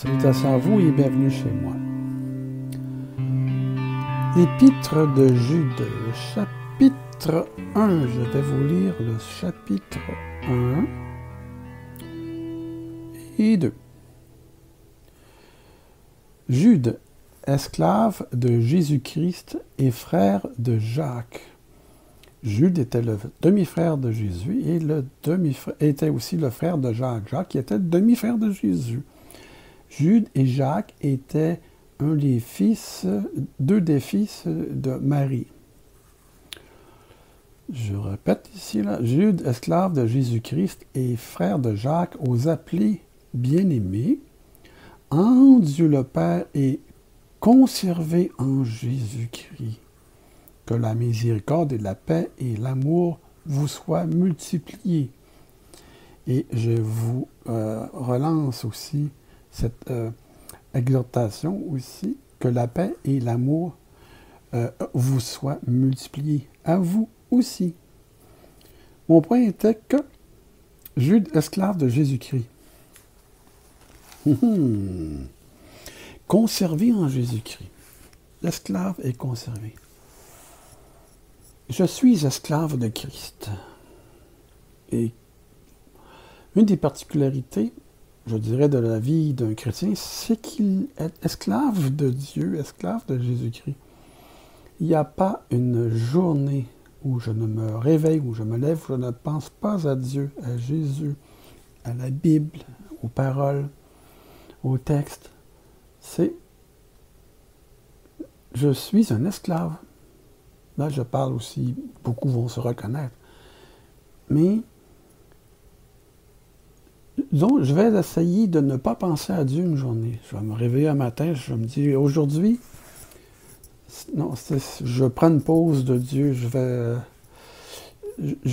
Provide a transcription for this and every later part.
Salutations à vous et bienvenue chez moi. L'Épître de Jude, chapitre 1. Je vais vous lire le chapitre 1 et 2. Jude, esclave de Jésus-Christ et frère de Jacques. Jude était le demi-frère de Jésus et le demi était aussi le frère de Jacques. Jacques était le demi-frère de Jésus. Jude et Jacques étaient un des fils, deux des fils de Marie. Je répète ici, Jude, esclave de Jésus-Christ et frère de Jacques, aux appelés bien-aimés, en Dieu le Père et conservé en Jésus-Christ. Que la miséricorde et la paix et l'amour vous soient multipliés. Et je vous euh, relance aussi cette euh, exhortation aussi, que la paix et l'amour euh, vous soient multipliés. À vous aussi. Mon point était que Jude, esclave de Jésus-Christ, conservé en Jésus-Christ. L'esclave est conservé. Je suis esclave de Christ. Et une des particularités je dirais, de la vie d'un chrétien, c'est qu'il est esclave de Dieu, esclave de Jésus-Christ. Il n'y a pas une journée où je ne me réveille, où je me lève, où je ne pense pas à Dieu, à Jésus, à la Bible, aux paroles, aux textes. C'est je suis un esclave. Là, je parle aussi, beaucoup vont se reconnaître. Mais donc, je vais essayer de ne pas penser à Dieu une journée. Je vais me réveiller un matin, je vais me dire, aujourd'hui, non, je prends une pause de Dieu, je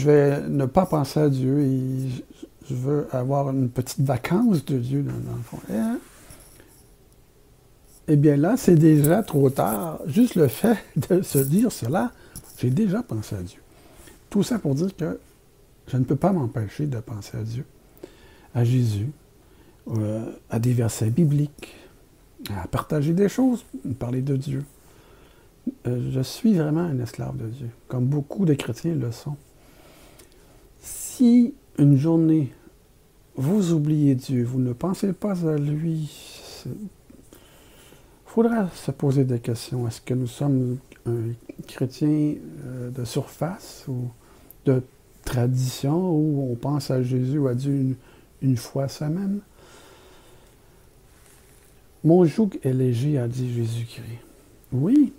vais, ne pas penser à Dieu et je veux avoir une petite vacance de Dieu dans, le fond. Et, eh bien là, c'est déjà trop tard. Juste le fait de se dire cela, j'ai déjà pensé à Dieu. Tout ça pour dire que je ne peux pas m'empêcher de penser à Dieu à Jésus, euh, à des versets bibliques, à partager des choses, parler de Dieu. Euh, je suis vraiment un esclave de Dieu, comme beaucoup de chrétiens le sont. Si une journée, vous oubliez Dieu, vous ne pensez pas à lui, il faudra se poser des questions. Est-ce que nous sommes un chrétien euh, de surface ou de tradition où on pense à Jésus ou à Dieu une, fois semaine. Mon joug est léger, a dit Jésus-Christ. Oui,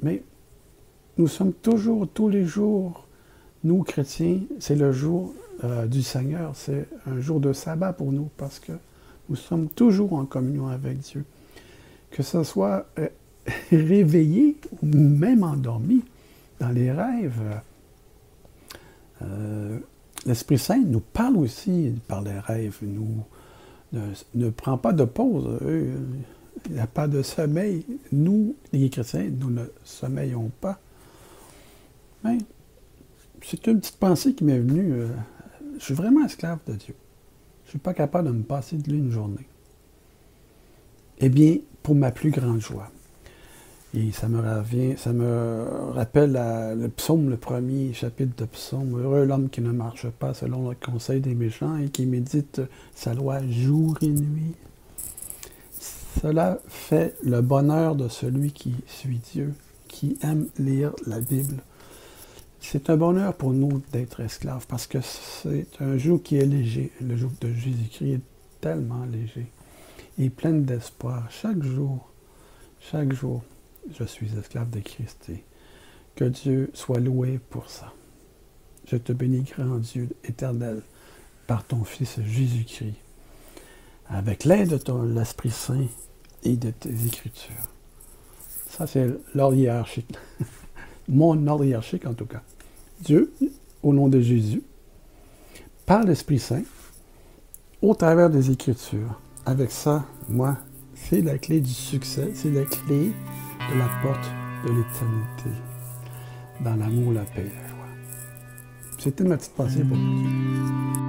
mais nous sommes toujours, tous les jours, nous chrétiens, c'est le jour euh, du Seigneur, c'est un jour de sabbat pour nous parce que nous sommes toujours en communion avec Dieu. Que ce soit euh, réveillé ou même endormi dans les rêves. Euh, l'Esprit Saint nous parle aussi par les rêves, nous ne, prend pas de pause. il n'y a pas de sommeil. Nous, les chrétiens, nous ne sommeillons pas. Mais c'est une petite pensée qui m'est venue. Euh, je suis vraiment esclave de Dieu. Je ne suis pas capable de me passer de lui une journée. Eh bien, pour ma plus grande joie, et ça me revient, ça me rappelle le psaume, le premier chapitre de psaume. Heureux l'homme qui ne marche pas selon le conseil des méchants et qui médite sa loi jour et nuit. Cela fait le bonheur de celui qui suit Dieu, qui aime lire la Bible. C'est un bonheur pour nous d'être esclaves parce que c'est un jour qui est léger. Le jour de Jésus-Christ est tellement léger et plein d'espoir chaque jour, chaque jour je suis esclave de Christ que Dieu soit loué pour ça. Je te bénis, grand Dieu éternel, par ton Fils Jésus-Christ, avec l'aide de l'Esprit Saint et de tes Écritures. Ça, c'est l'ordre hiérarchique. Mon ordre hiérarchique, en tout cas. Dieu, au nom de Jésus, par l'Esprit Saint, au travers des Écritures. Avec ça, moi, c'est la clé du succès, c'est la clé de la porte de l'éternité, dans l'amour, la paix et la joie. C'était ma petite pensée pour vous.